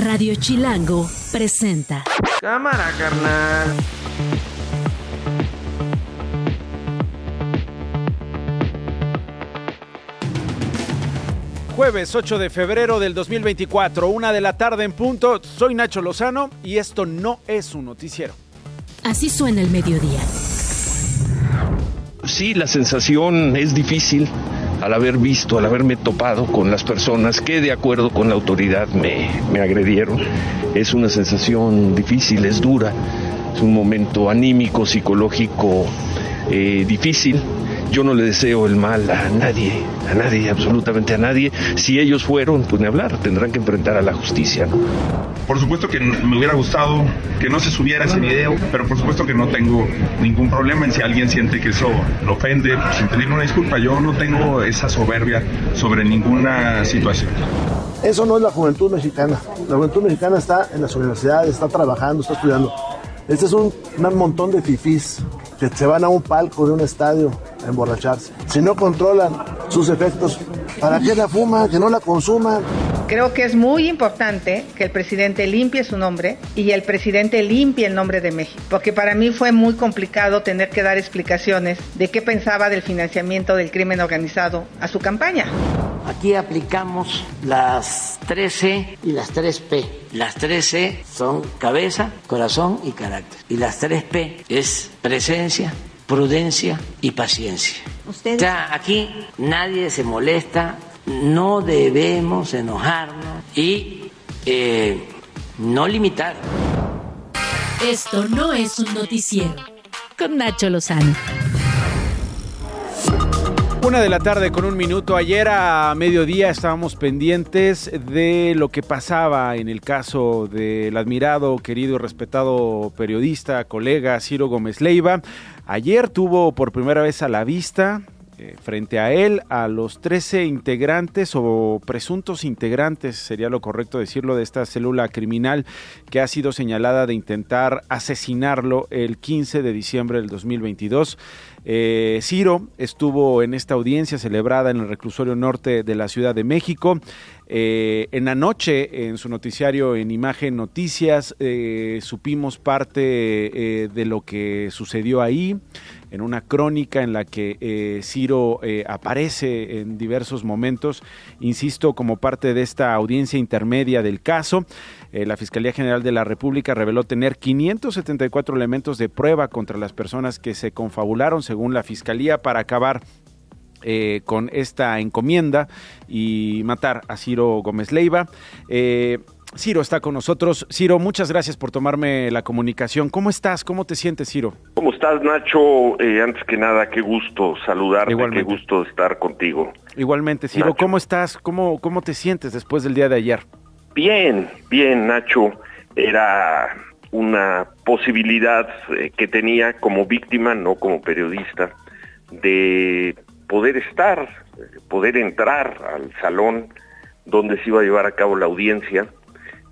Radio Chilango presenta. Cámara, carnal. Jueves 8 de febrero del 2024, una de la tarde en punto. Soy Nacho Lozano y esto no es un noticiero. Así suena el mediodía. Sí, la sensación es difícil al haber visto, al haberme topado con las personas que de acuerdo con la autoridad me, me agredieron. Es una sensación difícil, es dura, es un momento anímico, psicológico eh, difícil. Yo no le deseo el mal a nadie, a nadie, absolutamente a nadie. Si ellos fueron, pues ni hablar, tendrán que enfrentar a la justicia. ¿no? Por supuesto que me hubiera gustado que no se subiera ese video, pero por supuesto que no tengo ningún problema en si alguien siente que eso lo ofende, pues sin pedir una disculpa. Yo no tengo esa soberbia sobre ninguna situación. Eso no es la juventud mexicana. La juventud mexicana está en las universidades, está trabajando, está estudiando. Este es un, un montón de fifís que se van a un palco de un estadio a emborracharse. Si no controlan sus efectos, ¿para qué la fuman? Que no la consuman. Creo que es muy importante que el presidente limpie su nombre y el presidente limpie el nombre de México, porque para mí fue muy complicado tener que dar explicaciones de qué pensaba del financiamiento del crimen organizado a su campaña. Aquí aplicamos las 3C y las 3P. Las 3C son cabeza, corazón y carácter. Y las 3P es presencia, prudencia y paciencia. ¿Ustedes? O sea, aquí nadie se molesta, no debemos enojarnos y eh, no limitar. Esto no es un noticiero. Con Nacho Lozano. Una de la tarde con un minuto. Ayer a mediodía estábamos pendientes de lo que pasaba en el caso del admirado, querido y respetado periodista, colega Ciro Gómez Leiva. Ayer tuvo por primera vez a la vista eh, frente a él a los 13 integrantes o presuntos integrantes, sería lo correcto decirlo, de esta célula criminal que ha sido señalada de intentar asesinarlo el 15 de diciembre del 2022. Eh, Ciro estuvo en esta audiencia celebrada en el reclusorio norte de la Ciudad de México. Eh, en la noche, en su noticiario en Imagen Noticias, eh, supimos parte eh, de lo que sucedió ahí, en una crónica en la que eh, Ciro aparece en diversos momentos, insisto, como parte de esta audiencia intermedia del caso. La Fiscalía General de la República reveló tener 574 elementos de prueba contra las personas que se confabularon, según la Fiscalía, para acabar eh, con esta encomienda y matar a Ciro Gómez Leiva. Eh, Ciro está con nosotros. Ciro, muchas gracias por tomarme la comunicación. ¿Cómo estás? ¿Cómo te sientes, Ciro? ¿Cómo estás, Nacho? Eh, antes que nada, qué gusto saludarte, Igualmente. qué gusto estar contigo. Igualmente, Ciro, Nacho. ¿cómo estás? ¿Cómo, ¿Cómo te sientes después del día de ayer? Bien, bien, Nacho. Era una posibilidad eh, que tenía como víctima, no como periodista, de poder estar, poder entrar al salón donde se iba a llevar a cabo la audiencia.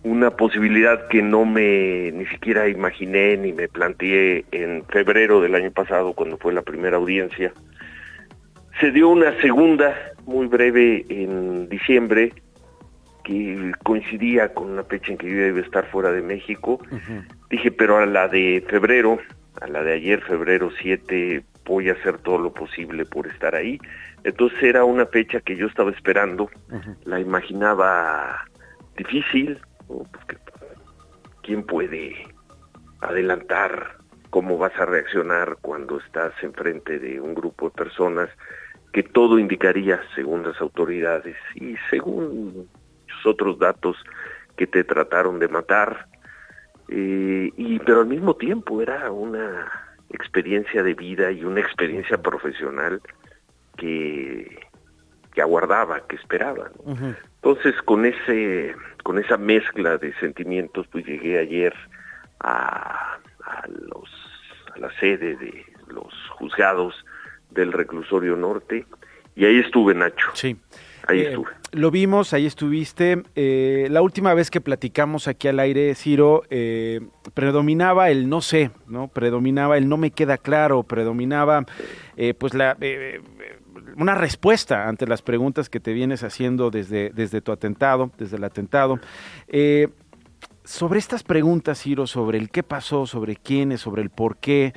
Una posibilidad que no me ni siquiera imaginé ni me planteé en febrero del año pasado cuando fue la primera audiencia. Se dio una segunda muy breve en diciembre que coincidía con una fecha en que yo iba a estar fuera de México. Dije, pero a la de febrero, a la de ayer, febrero 7, voy a hacer todo lo posible por estar ahí. Entonces era una fecha que yo estaba esperando, la imaginaba difícil, ¿no? porque ¿quién puede adelantar cómo vas a reaccionar cuando estás enfrente de un grupo de personas que todo indicaría, según las autoridades y según muchos otros datos, que te trataron de matar, eh, y pero al mismo tiempo era una experiencia de vida y una experiencia profesional que, que aguardaba, que esperaba. ¿no? Entonces con ese, con esa mezcla de sentimientos, pues llegué ayer a, a los a la sede de los juzgados del reclusorio norte y ahí estuve Nacho. Sí. Ahí Eh, estuve. Lo vimos, ahí estuviste. Eh, la última vez que platicamos aquí al aire, Ciro, eh, predominaba el no sé, ¿no? Predominaba el no me queda claro, predominaba eh, pues la eh, una respuesta ante las preguntas que te vienes haciendo desde, desde tu atentado, desde el atentado. Sobre estas preguntas, Ciro, sobre el qué pasó, sobre quiénes, sobre el por qué,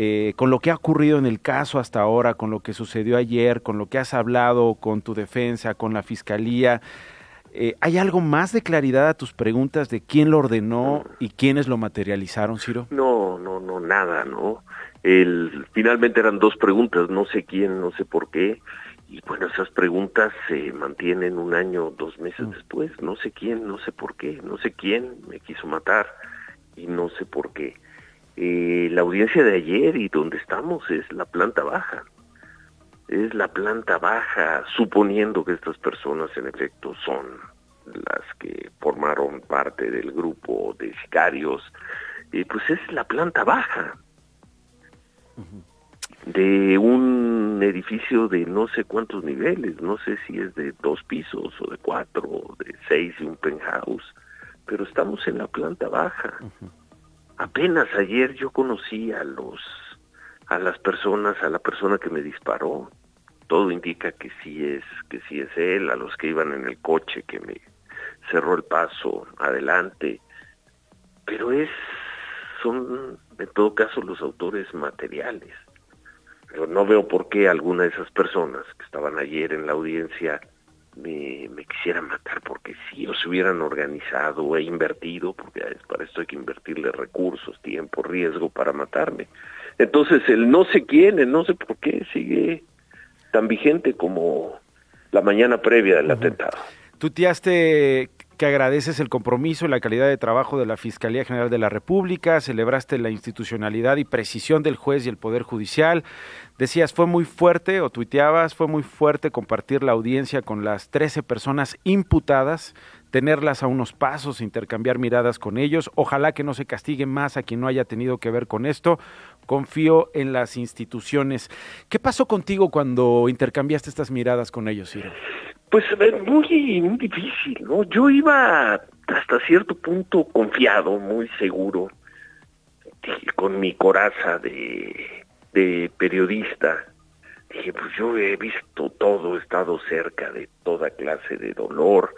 eh, con lo que ha ocurrido en el caso hasta ahora, con lo que sucedió ayer, con lo que has hablado con tu defensa, con la fiscalía, eh, ¿Hay algo más de claridad a tus preguntas de quién lo ordenó y quiénes lo materializaron, Ciro? No, no, no, nada, ¿no? El, finalmente eran dos preguntas, no sé quién, no sé por qué, y bueno, esas preguntas se mantienen un año, dos meses mm. después, no sé quién, no sé por qué, no sé quién me quiso matar y no sé por qué. Eh, la audiencia de ayer y donde estamos es la planta baja. Es la planta baja, suponiendo que estas personas en efecto son las que formaron parte del grupo de sicarios, y pues es la planta baja de un edificio de no sé cuántos niveles, no sé si es de dos pisos o de cuatro, o de seis y un penthouse, pero estamos en la planta baja. Apenas ayer yo conocí a los a las personas, a la persona que me disparó. Todo indica que sí es, que sí es él, a los que iban en el coche que me cerró el paso adelante. Pero es, son en todo caso los autores materiales. Pero no veo por qué alguna de esas personas que estaban ayer en la audiencia me, me quisieran matar, ellos se hubieran organizado e invertido, porque para esto hay que invertirle recursos, tiempo, riesgo para matarme. Entonces el no sé quién, el no sé por qué sigue tan vigente como la mañana previa del atentado. Tú te que agradeces el compromiso y la calidad de trabajo de la Fiscalía General de la República, celebraste la institucionalidad y precisión del juez y el Poder Judicial. Decías, fue muy fuerte, o tuiteabas, fue muy fuerte compartir la audiencia con las 13 personas imputadas, tenerlas a unos pasos, intercambiar miradas con ellos. Ojalá que no se castigue más a quien no haya tenido que ver con esto. Confío en las instituciones. ¿Qué pasó contigo cuando intercambiaste estas miradas con ellos, Ciro? Pues muy, muy difícil, ¿no? Yo iba hasta cierto punto confiado, muy seguro, con mi coraza de, de periodista. Dije, pues yo he visto todo, he estado cerca de toda clase de dolor.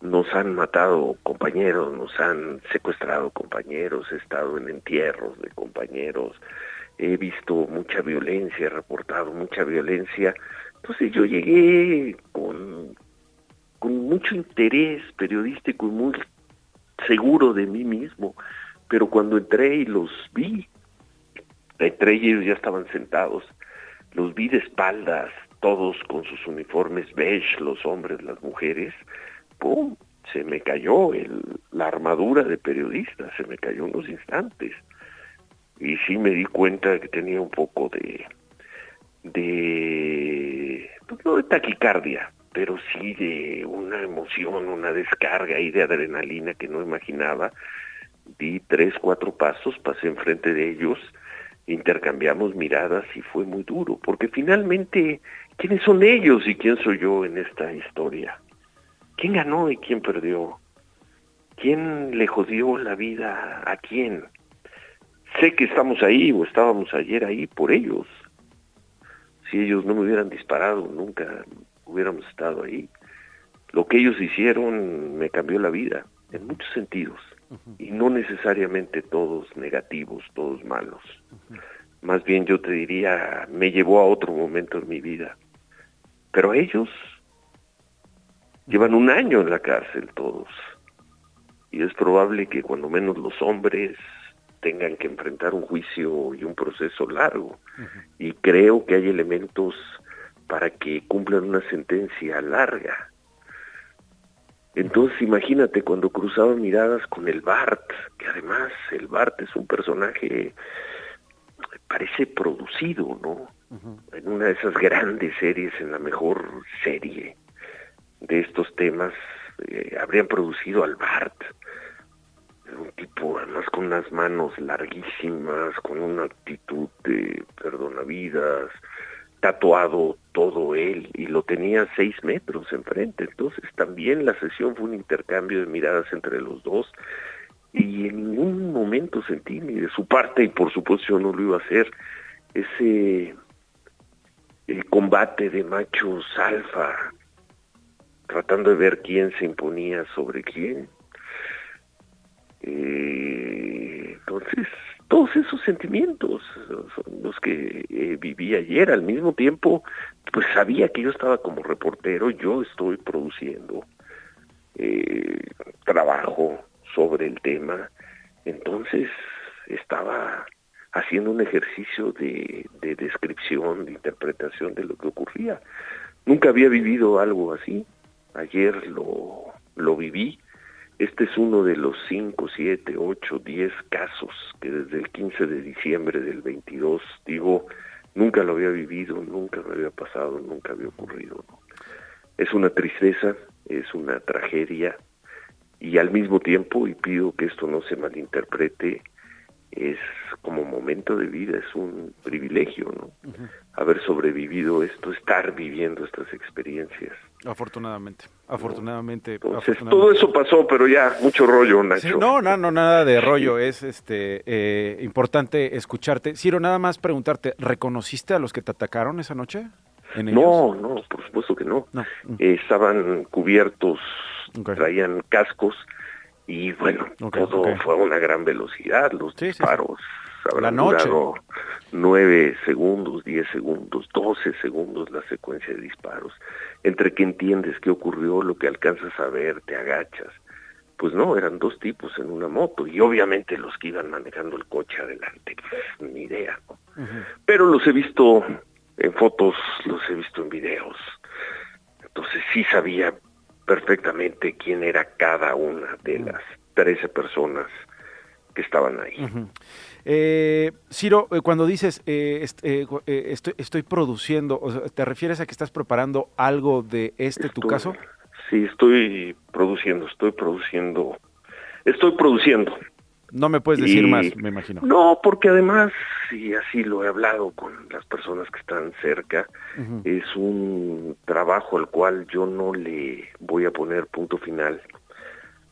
Nos han matado compañeros, nos han secuestrado compañeros, he estado en entierros de compañeros, he visto mucha violencia, he reportado mucha violencia entonces yo llegué con, mucho interés periodístico y muy seguro de mí mismo, pero cuando entré y los vi, entré y ellos ya estaban sentados, los vi de espaldas, todos con sus uniformes beige, los hombres, las mujeres, ¡pum! Se me cayó la armadura de periodista, se me cayó unos instantes. Y sí me di cuenta que tenía un poco de, de, pues, no de taquicardia, pero sí de una emoción, una descarga y de adrenalina que no imaginaba. Di tres, cuatro pasos, pasé enfrente de ellos, intercambiamos miradas y fue muy duro, porque finalmente, ¿quiénes son ellos y quién soy yo en esta historia? ¿Quién ganó y quién perdió? ¿Quién le jodió la vida a quién? Sé que estamos ahí o estábamos ayer ahí por ellos, si ellos no me hubieran disparado, nunca hubiéramos estado ahí. Lo que ellos hicieron me cambió la vida, en muchos sentidos, y no necesariamente todos negativos, todos malos. Más bien yo te diría, me llevó a otro momento en mi vida. Pero ellos llevan un año en la cárcel todos. Y es probable que cuando menos los hombres tengan que enfrentar un juicio y un proceso largo. Y creo que hay elementos para que cumplan una sentencia larga. Entonces imagínate cuando cruzaba miradas con el Bart, que además el Bart es un personaje, parece producido, ¿no? En una de esas grandes series, en la mejor serie de estos temas, eh, habrían producido al Bart un tipo además con unas manos larguísimas, con una actitud de perdonavidas, tatuado todo él y lo tenía seis metros enfrente. Entonces también la sesión fue un intercambio de miradas entre los dos y en ningún momento sentí ni de su parte, y por supuesto yo no lo iba a hacer, ese el combate de machos alfa, tratando de ver quién se imponía sobre quién Entonces, todos esos sentimientos son los que eh, viví ayer. Al mismo tiempo, pues sabía que yo estaba como reportero, yo estoy produciendo eh, trabajo sobre el tema, entonces estaba haciendo un ejercicio de, de descripción, de interpretación de lo que ocurría. Nunca había vivido algo así, ayer lo, lo viví, este es uno de los 5, 7, 8, 10 casos que desde el 15 de diciembre del 22, digo, nunca lo había vivido, nunca me había pasado, nunca había ocurrido. Es una tristeza, es una tragedia y al mismo tiempo, y pido que esto no se malinterprete, es como momento de vida, es un privilegio, ¿no? Haber sobrevivido esto, estar viviendo estas experiencias. Afortunadamente, afortunadamente. Entonces, todo eso pasó, pero ya, mucho rollo, Nacho. no, no, no, nada de rollo, es este eh, importante escucharte. Ciro, nada más preguntarte, ¿reconociste a los que te atacaron esa noche? no, no, por supuesto que no. Mm. estaban cubiertos, traían cascos, y bueno, todo fue a una gran velocidad, los disparos habrán durado nueve segundos, diez segundos, doce segundos la secuencia de disparos, entre que entiendes qué ocurrió, lo que alcanzas a ver, te agachas, pues no, eran dos tipos en una moto y obviamente los que iban manejando el coche adelante, pues, ni idea, pero los he visto en fotos, los he visto en videos, entonces sí sabía perfectamente quién era cada una de las 13 personas que estaban ahí. eh, Ciro, eh, cuando dices eh, eh, estoy, estoy, produciendo, ¿te refieres a que estás preparando algo de este tu caso? Sí, estoy produciendo, estoy produciendo, estoy produciendo. No me puedes decir más, me imagino. No, porque además, y así lo he hablado con las personas que están cerca, es un trabajo al cual yo no le voy a poner punto final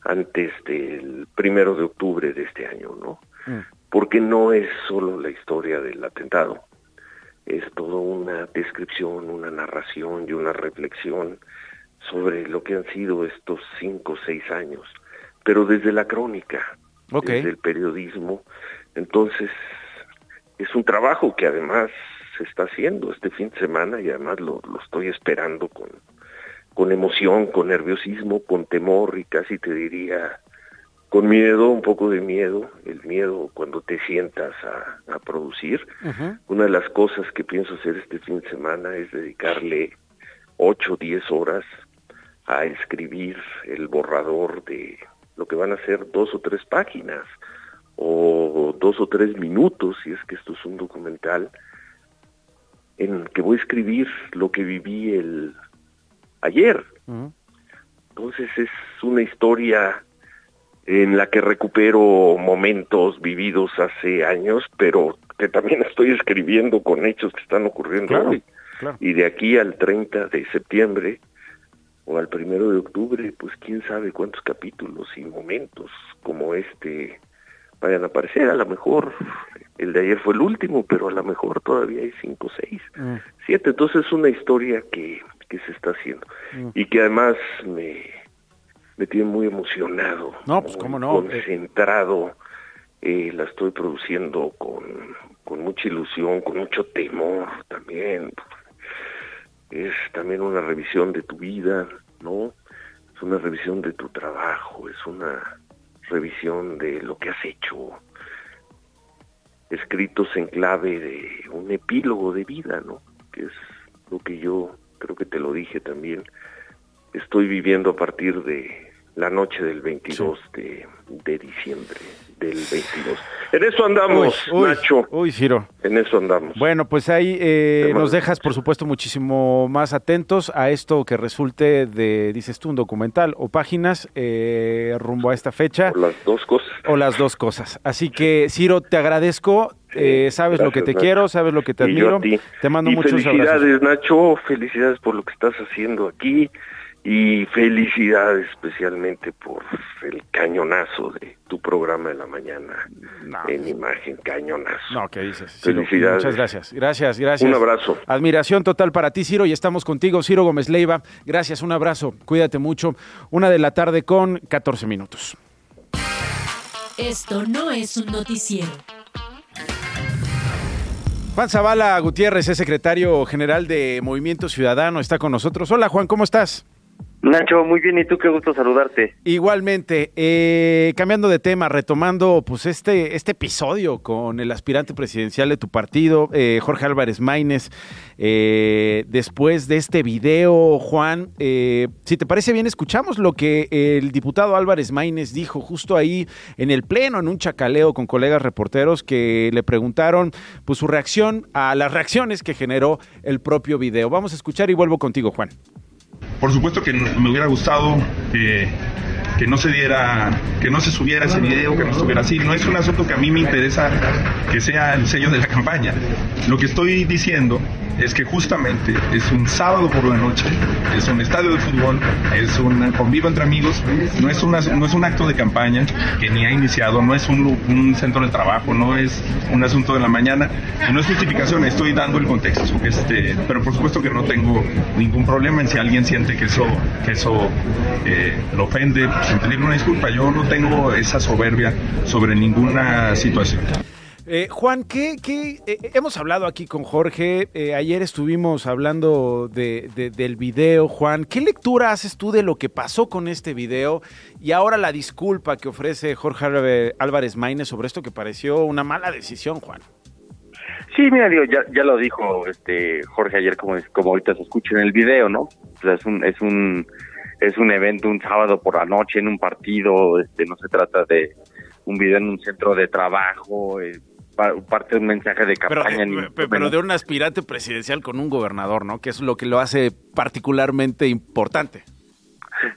antes del primero de octubre de este año, ¿no? Mm. Porque no es solo la historia del atentado, es toda una descripción, una narración y una reflexión sobre lo que han sido estos cinco o seis años, pero desde la crónica, desde el periodismo. Entonces, es un trabajo que además se está haciendo este fin de semana y además lo, lo estoy esperando con, con emoción, con nerviosismo, con temor y casi te diría con miedo, un poco de miedo, el miedo cuando te sientas a, producir. Una de las cosas que pienso hacer este fin de semana es dedicarle ocho o diez horas a escribir el borrador de lo que van a ser dos o tres páginas o dos o tres minutos, si es que esto es un documental, en que voy a escribir lo que viví el ayer. Entonces es una historia en la que recupero momentos vividos hace años, pero que también estoy escribiendo con hechos que están ocurriendo hoy. Y de aquí al 30 de septiembre o al primero de octubre, pues quién sabe cuántos capítulos y momentos como este vayan a aparecer. A lo mejor el de ayer fue el último, pero a lo mejor todavía hay cinco, seis, mm. siete. Entonces es una historia que que se está haciendo mm. y que además me, me tiene muy emocionado, no, pues, ¿cómo no? concentrado, eh, la estoy produciendo con, con mucha ilusión, con mucho temor también. Es también una revisión de tu vida, ¿no? Es una revisión de tu trabajo, es una revisión de lo que has hecho, escritos en clave de un epílogo de vida, ¿no? Que es lo que yo creo que te lo dije también, estoy viviendo a partir de la noche del 22 de, de, diciembre del 22. En eso andamos, Nacho. Uy, Ciro. En eso andamos. Bueno, pues ahí eh, nos dejas, por supuesto, muchísimo más atentos a esto que resulte de, dices tú, un documental o páginas eh, rumbo a esta fecha. O las dos cosas. O las dos cosas. Así que, Ciro, te agradezco. Eh, sabes lo que te quiero, sabes lo que te admiro. Te mando muchos felicidades, Nacho. Felicidades por lo que estás haciendo aquí y felicidades especialmente por el cañonazo de tu programa de la mañana en imagen, cañonazo. No, ¿qué dices? Felicidades. muchas gracias, gracias, gracias. Un abrazo. Admiración total para ti, Ciro, y estamos contigo, Ciro Gómez Leiva. Gracias, un abrazo, cuídate mucho. Una de la tarde con 14 minutos. Esto no es un noticiero. Juan Zavala Gutiérrez es secretario general de Movimiento Ciudadano, está con nosotros. Hola Juan, ¿cómo estás? Nacho, muy bien, y tú qué gusto saludarte. Igualmente, eh, cambiando de tema, retomando pues este, este episodio con el aspirante presidencial de tu partido, eh, Jorge Álvarez Maínez, eh, después de este video, Juan, si te parece bien, escuchamos lo que el diputado Álvarez Maínez dijo justo ahí en el pleno, en un chacaleo con colegas reporteros que le preguntaron pues su reacción a las reacciones que generó el propio video. Vamos a escuchar y vuelvo contigo, Juan. Por supuesto que me hubiera gustado que, que no se diera, que no se subiera ese video, que no estuviera así. No es un asunto que a mí me interesa que sea el sello de la campaña. Lo que estoy diciendo es que justamente es un sábado por la noche, es un estadio de fútbol, es un convivo entre amigos, no es, una, no es un acto de campaña que ni ha iniciado, no es un, un centro de trabajo, no es un asunto de la mañana, no es justificación, estoy dando el contexto. Este, pero por supuesto que no tengo ningún problema en si alguien siente que eso, que eso eh, lo ofende, una disculpa. Yo no tengo esa soberbia sobre ninguna situación. Eh, Juan, ¿qué, qué eh, hemos hablado aquí con Jorge? Eh, ayer estuvimos hablando de, del video, Juan. ¿Qué lectura haces tú de lo que pasó con este video y ahora la disculpa que ofrece Jorge Álvarez Maínez sobre esto que pareció una mala decisión, Juan? Sí, mira, digo, ya, ya lo dijo este Jorge ayer, como, como ahorita se escucha en el video, ¿no? O sea, es un, es un, es un evento un sábado por la noche en un partido, este, no se trata de un video en un centro de trabajo, eh, parte de un mensaje de campaña. Pero, de un aspirante presidencial con un gobernador, ¿no? Que es lo que lo hace particularmente importante.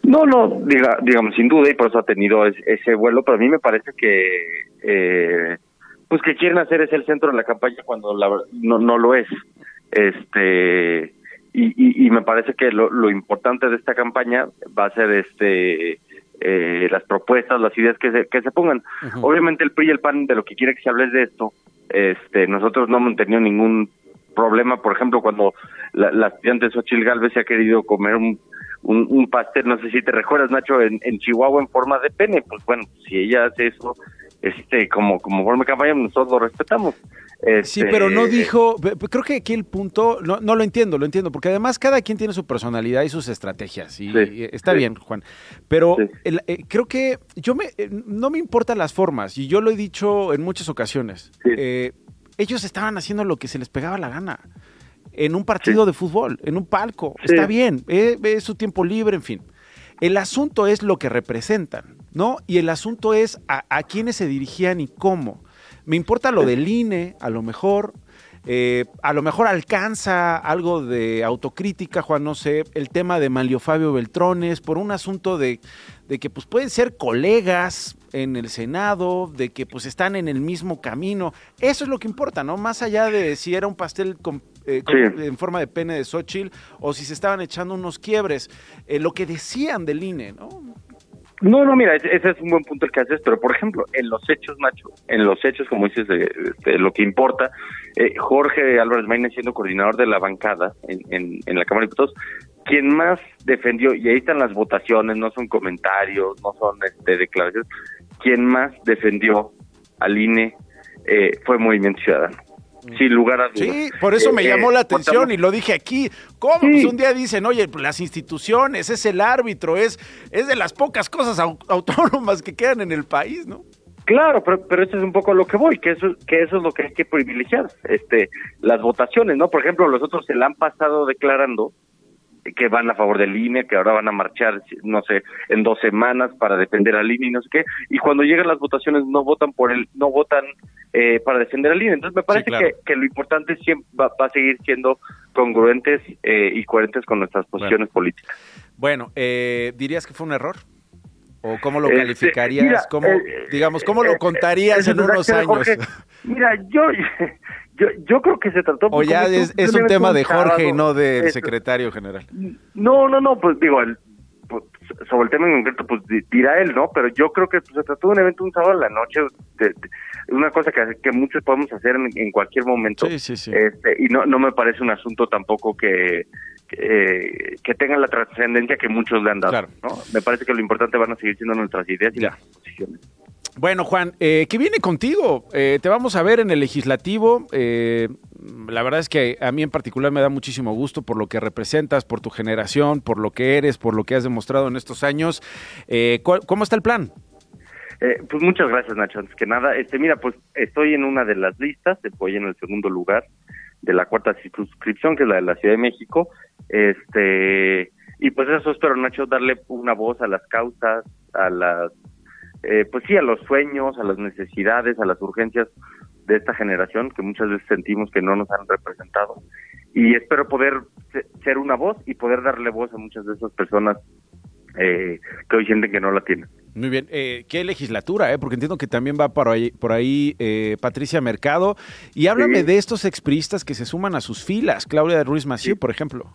No, no, diga, digamos, sin duda, y por eso ha tenido ese vuelo, pero a mí me parece que, eh, pues que quieren hacer ese el centro de la campaña cuando la, no, no lo es. Este, y, y, me parece que lo, lo importante de esta campaña va a ser este eh, las propuestas, las ideas que se, que se pongan. Obviamente el PRI y el PAN de lo que quiere que se hable de esto, este, nosotros no hemos tenido ningún problema, por ejemplo, cuando la, la estudiante Xochil Galvez se ha querido comer un, un, pastel, no sé si te recuerdas, Nacho, en, en Chihuahua en forma de pene, pues bueno, si ella hace eso, este, como, como forma de campaña, nosotros lo respetamos sí, pero no este, dijo, creo que aquí el punto, no, no, lo entiendo, lo entiendo, porque además cada quien tiene su personalidad y sus estrategias, y, está bien, Juan, pero eh, creo que yo me, eh, no me importan las formas, y yo lo he dicho en muchas ocasiones, eh, ellos estaban haciendo lo que se les pegaba la gana, en un partido de fútbol, en un palco, está bien, es su tiempo libre, en fin. El asunto es lo que representan, ¿no? Y el asunto es a, a quiénes se dirigían y cómo. Me importa lo del INE, a lo mejor. Eh, a lo mejor alcanza algo de autocrítica, Juan, no sé, el tema de Manlio Fabio Beltrones, por un asunto de, de, que pues pueden ser colegas en el Senado, de que pues están en el mismo camino. Eso es lo que importa, ¿no? Más allá de si era un pastel eh, en forma de pene de Xochitl o si se estaban echando unos quiebres. Eh, lo que decían del INE, ¿no? No, no, mira, ese, es un buen punto el que haces, pero por ejemplo, en los hechos, Nacho, en los hechos, como dices, de, lo que importa, eh, Jorge Álvarez Maínez siendo coordinador de la bancada en, en, la Cámara de Diputados, quien más defendió, y ahí están las votaciones, no son comentarios, no son este, declaraciones, quien más defendió al INE eh, fue Movimiento Ciudadano sin lugar a dudas. Sí, por eso me eh, llamó la atención y lo dije aquí. ¿Cómo? Pues un día dicen, oye, las instituciones, es el árbitro, es, es de las pocas cosas autónomas que quedan en el país, ¿no? Claro, pero, pero eso es un poco lo que voy, que eso, que eso es lo que hay que privilegiar, este, las votaciones, ¿no? Por ejemplo, los otros se la han pasado declarando que van a favor del INE, que ahora van a marchar, no sé, en dos semanas para defender al INE y no sé qué, y cuando llegan las votaciones no votan por el, no votan eh, para defender al INE. Entonces me parece que, que, lo importante siempre va, a seguir siendo congruentes eh, y coherentes con nuestras posiciones políticas. Bueno, eh, ¿dirías que fue un error? ¿O cómo lo este, calificarías? ¿Cómo, digamos, cómo lo contarías en unos años? mira, yo yo, yo creo que se trató... O ya es, un tema de Jorge y no del secretario general. No, no, no, pues digo, el, sobre el tema en concreto, pues dirá él, ¿no? Pero yo creo que pues, se trató de un evento un sábado en la noche, de, una cosa que, que muchos podemos hacer en, cualquier momento. Sí, sí, sí. Este, y no, no me parece un asunto tampoco que, que, que tenga la trascendencia que muchos le han dado, ¿no? Me parece que lo importante van a seguir siendo nuestras ideas y las posiciones. Bueno, Juan, eh, ¿qué viene contigo? Eh, te vamos a ver en el legislativo. Eh, la verdad es que a mí en particular me da muchísimo gusto por lo que representas, por tu generación, por lo que eres, por lo que has demostrado en estos años. Eh, ¿Cómo está el plan? Eh, pues muchas gracias, Nacho. Antes que nada, este, mira, pues estoy en una de las listas, voy en el segundo lugar de la cuarta circunscripción, que es la de la Ciudad de México. Este, y pues eso espero, Nacho, darle una voz a las causas, a las, eh, pues sí, a los sueños, a las necesidades, a las urgencias de esta generación que muchas veces sentimos que no nos han representado. Y espero poder ser una voz y poder darle voz a muchas de esas personas eh, que hoy sienten que no la tienen. Muy bien, eh, ¿qué legislatura? Eh? Porque entiendo que también va por ahí, por ahí eh, Patricia Mercado. Y háblame de estos expristas que se suman a sus filas, Claudia Ruiz Massieu, por ejemplo.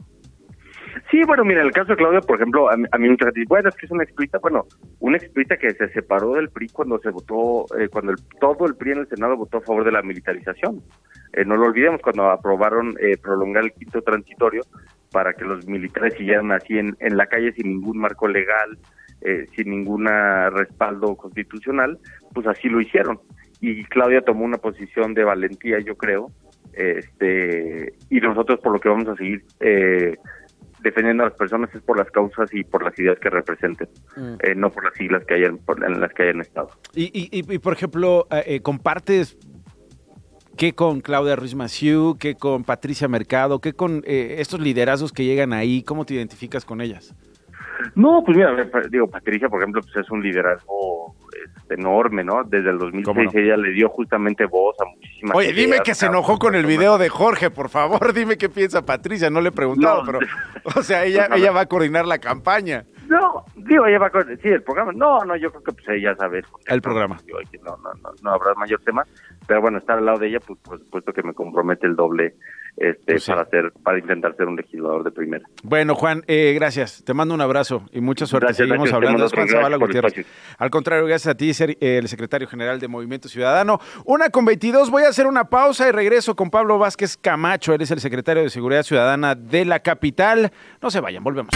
Sí, bueno, mira, el caso de Claudia, por ejemplo, a, mí, a mí veces bueno, es que es una explita, bueno, una explita que se separó del PRI cuando se votó, eh, cuando todo el PRI en el Senado votó a favor de la militarización. Eh, no lo olvidemos, cuando aprobaron eh, prolongar el quinto transitorio para que los militares siguieran así en, en la calle sin ningún marco legal, eh, sin ningún respaldo constitucional, pues así lo hicieron. Y Claudia tomó una posición de valentía, yo creo, este y nosotros por lo que vamos a seguir eh, defendiendo a las personas es por las causas y por las ideas que representen, mm. eh, no por las siglas que hayan en las que hayan estado. Y, y, y por ejemplo, eh, eh, compartes qué con Claudia Ruiz Massieu, qué con Patricia Mercado, qué con eh, estos liderazgos que llegan ahí, ¿cómo te identificas con ellas? No, pues mira, digo, Patricia, por ejemplo, pues es un liderazgo este, enorme, ¿no? Desde el 2006 ella le dio justamente voz a muchísimas Oye, dime que se enojó con el video de Jorge, por favor, dime qué piensa Patricia, no le he preguntado, pero, o sea, ella, ella va a coordinar la campaña. No, digo, ella va a coordinar, sí, el programa, no, no, yo creo que pues ella sabe. El programa. Digo, no, no, no, no habrá mayor tema, pero bueno, estar al lado de ella, pues por supuesto que me compromete el doble este, pues sí. para hacer, para intentar ser un legislador de primera. Bueno, Juan, eh, gracias. Te mando un abrazo y mucha suerte. Gracias, Seguimos gracias, hablando. Es Juan Zavala Gutiérrez. Al contrario, gracias a ti, ser el secretario general de Movimiento Ciudadano. Una con 22. Voy a hacer una pausa y regreso con Pablo Vázquez Camacho. Él es el secretario de Seguridad Ciudadana de la capital. No se vayan, volvemos.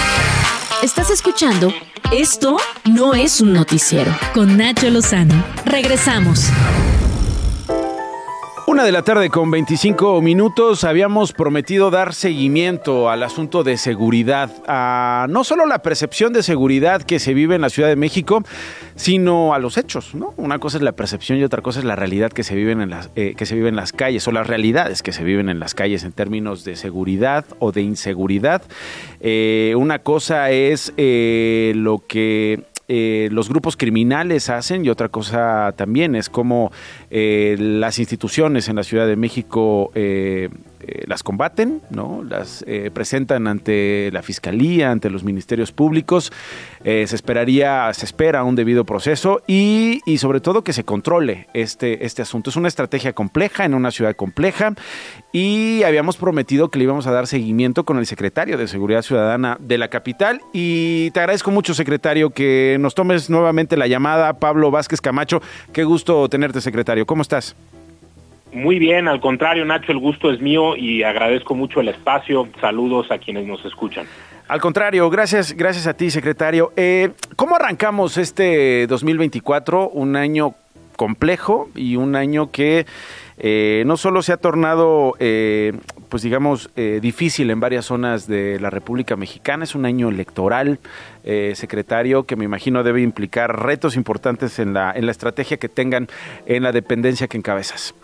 Estás escuchando Esto no es un noticiero con Nacho Lozano. Regresamos. Una de la tarde con 25 minutos habíamos prometido dar seguimiento al asunto de seguridad, a no solo la percepción de seguridad que se vive en la Ciudad de México, sino a los hechos, ¿no? Una cosa es la percepción y otra cosa es la realidad que se viven en las eh, que se vive en las calles o las realidades que se viven en las calles en términos de seguridad o de inseguridad. Eh, una cosa es eh, lo que eh, los grupos criminales hacen y otra cosa también es como eh, las instituciones en la Ciudad de México eh, las combaten, ¿no? las eh, presentan ante la fiscalía, ante los ministerios públicos. Eh, se esperaría, se espera un debido proceso y, y, sobre todo que se controle este, este asunto. Es una estrategia compleja en una ciudad compleja y habíamos prometido que le íbamos a dar seguimiento con el secretario de Seguridad Ciudadana de la capital. Y te agradezco mucho, secretario, que nos tomes nuevamente la llamada. Pablo Vázquez Camacho, qué gusto tenerte, secretario. ¿Cómo estás? Muy bien, al contrario, Nacho, el gusto es mío y agradezco mucho el espacio. Saludos a quienes nos escuchan. Al contrario, gracias, gracias a ti, secretario. Eh, ¿Cómo arrancamos este 2024? Un año complejo y un año que eh, no solo se ha tornado, eh, pues digamos, eh, difícil en varias zonas de la República Mexicana, es un año electoral, eh, secretario, que me imagino debe implicar retos importantes en la, en la estrategia que tengan en la dependencia que encabezas.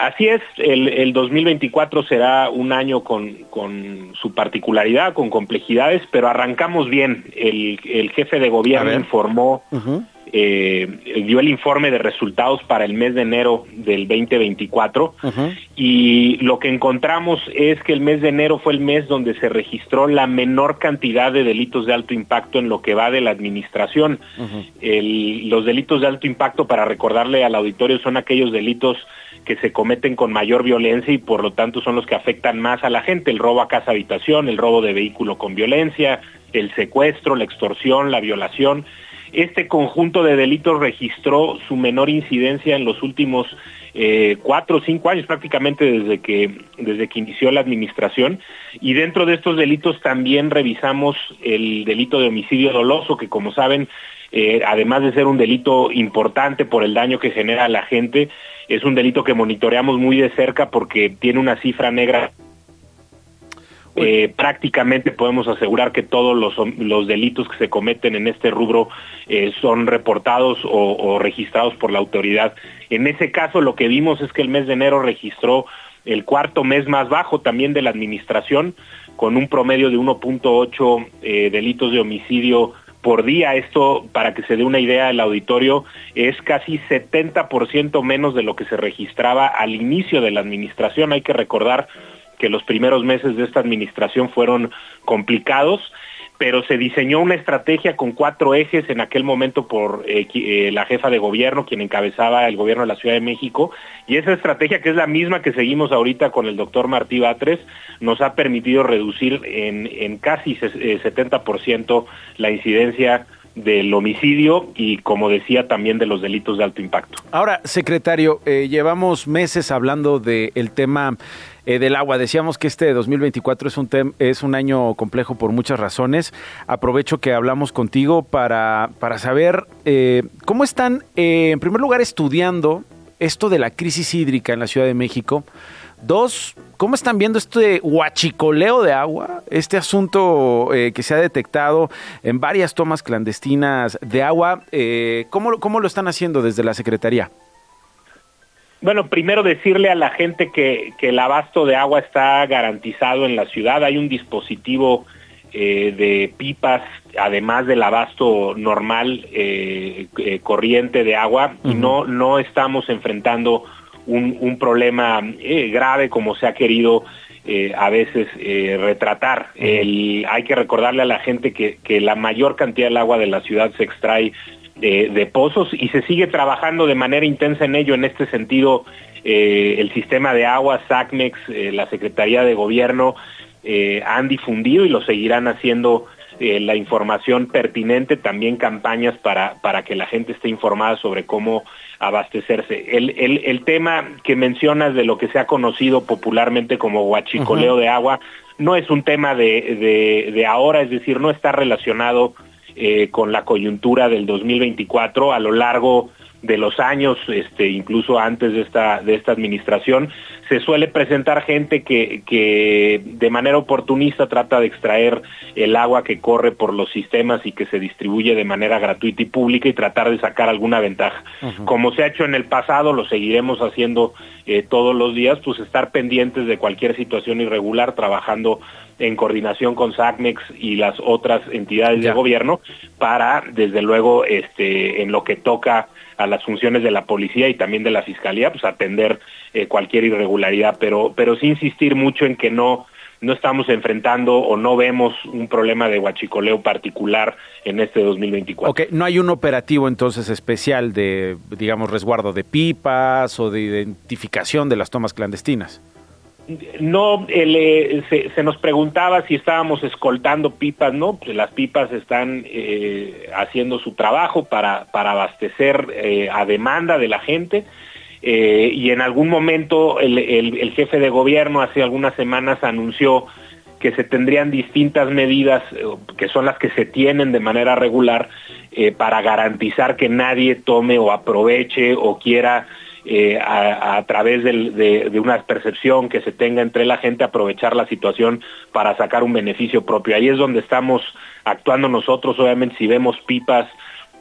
Así es, el, el 2024 será un año con, con, su particularidad, con complejidades, pero arrancamos bien. El, el jefe de gobierno informó, uh -huh. eh, dio el informe de resultados para el mes de enero del 2024 uh -huh. y lo que encontramos es que el mes de enero fue el mes donde se registró la menor cantidad de delitos de alto impacto en lo que va de la administración. Uh -huh. el, los delitos de alto impacto, para recordarle al auditorio, son aquellos delitos que se cometen con mayor violencia y por lo tanto son los que afectan más a la gente, el robo a casa habitación, el robo de vehículo con violencia, el secuestro, la extorsión, la violación. Este conjunto de delitos registró su menor incidencia en los últimos eh, cuatro o cinco años prácticamente desde que desde que inició la administración y dentro de estos delitos también revisamos el delito de homicidio doloso que como saben eh, además de ser un delito importante por el daño que genera a la gente, es un delito que monitoreamos muy de cerca porque tiene una cifra negra eh, prácticamente podemos asegurar que todos los, delitos que se cometen en este rubro eh, son reportados o, registrados por la autoridad. En ese caso, lo que vimos es que el mes de enero registró el cuarto mes más bajo también de la administración, con un promedio de 1.8 eh, delitos de homicidio por día. Esto, para que se dé una idea del auditorio, es casi 70% menos de lo que se registraba al inicio de la administración. Hay que recordar que los primeros meses de esta administración fueron complicados, pero se diseñó una estrategia con cuatro ejes en aquel momento por eh, eh, la jefa de gobierno, quien encabezaba el gobierno de la Ciudad de México, y esa estrategia, que es la misma que seguimos ahorita con el doctor Martí Batres, nos ha permitido reducir en, en casi 70% eh, la incidencia del homicidio y, como decía, también de los delitos de alto impacto. Ahora, secretario, llevamos meses hablando del tema eh, del agua. Decíamos que este 2024 es un, es un año complejo por muchas razones. Aprovecho que hablamos contigo para, para saber eh, cómo están, eh, en primer lugar, estudiando esto de la crisis hídrica en la Ciudad de México. Dos, ¿cómo están viendo este huachicoleo de agua? Este asunto que se ha detectado en varias tomas clandestinas de agua. ¿cómo, ¿Cómo lo están haciendo desde la Secretaría? Bueno, primero decirle a la gente que, el abasto de agua está garantizado en la ciudad. Hay un dispositivo eh, de pipas, además del abasto normal eh, eh, corriente de agua, y no, no estamos enfrentando un, problema grave como se ha querido a veces retratar. hay que recordarle a la gente que, que la mayor cantidad del agua de la ciudad se extrae de, pozos y se sigue trabajando de manera intensa en ello. En este sentido, eh, el sistema de agua, SACMEX, eh, la Secretaría de Gobierno eh, han difundido y lo seguirán haciendo la información pertinente, también campañas para, para que la gente esté informada sobre cómo abastecerse. El, el, el tema que mencionas de lo que se ha conocido popularmente como huachicoleo de agua no es un tema de, de, de ahora, es decir, no está relacionado eh, con la coyuntura del 2024 a lo largo de los años, este, incluso antes de esta, de esta administración, se suele presentar gente que, que de manera oportunista trata de extraer el agua que corre por los sistemas y que se distribuye de manera gratuita y pública y tratar de sacar alguna ventaja. Como se ha hecho en el pasado, lo seguiremos haciendo eh, todos los días, pues estar pendientes de cualquier situación irregular, trabajando en coordinación con SACMEX y las otras entidades de gobierno para, desde luego, este, en lo que toca a las funciones de la policía y también de la fiscalía, pues atender eh, cualquier irregularidad, pero, pero sí insistir mucho en que no, no estamos enfrentando o no vemos un problema de huachicoleo particular en este 2024. Ok, no hay un operativo entonces especial de, digamos, resguardo de pipas o de identificación de las tomas clandestinas no eh, se, nos preguntaba si estábamos escoltando pipas, no, pues las pipas están eh, haciendo su trabajo para, para abastecer eh, a demanda de la gente y en algún momento el, el, jefe de gobierno hace algunas semanas anunció que se tendrían distintas medidas que son las que se tienen de manera regular para garantizar que nadie tome o aproveche o quiera eh, a, través de, una percepción que se tenga entre la gente, aprovechar la situación para sacar un beneficio propio. Ahí es donde estamos actuando nosotros, obviamente si vemos pipas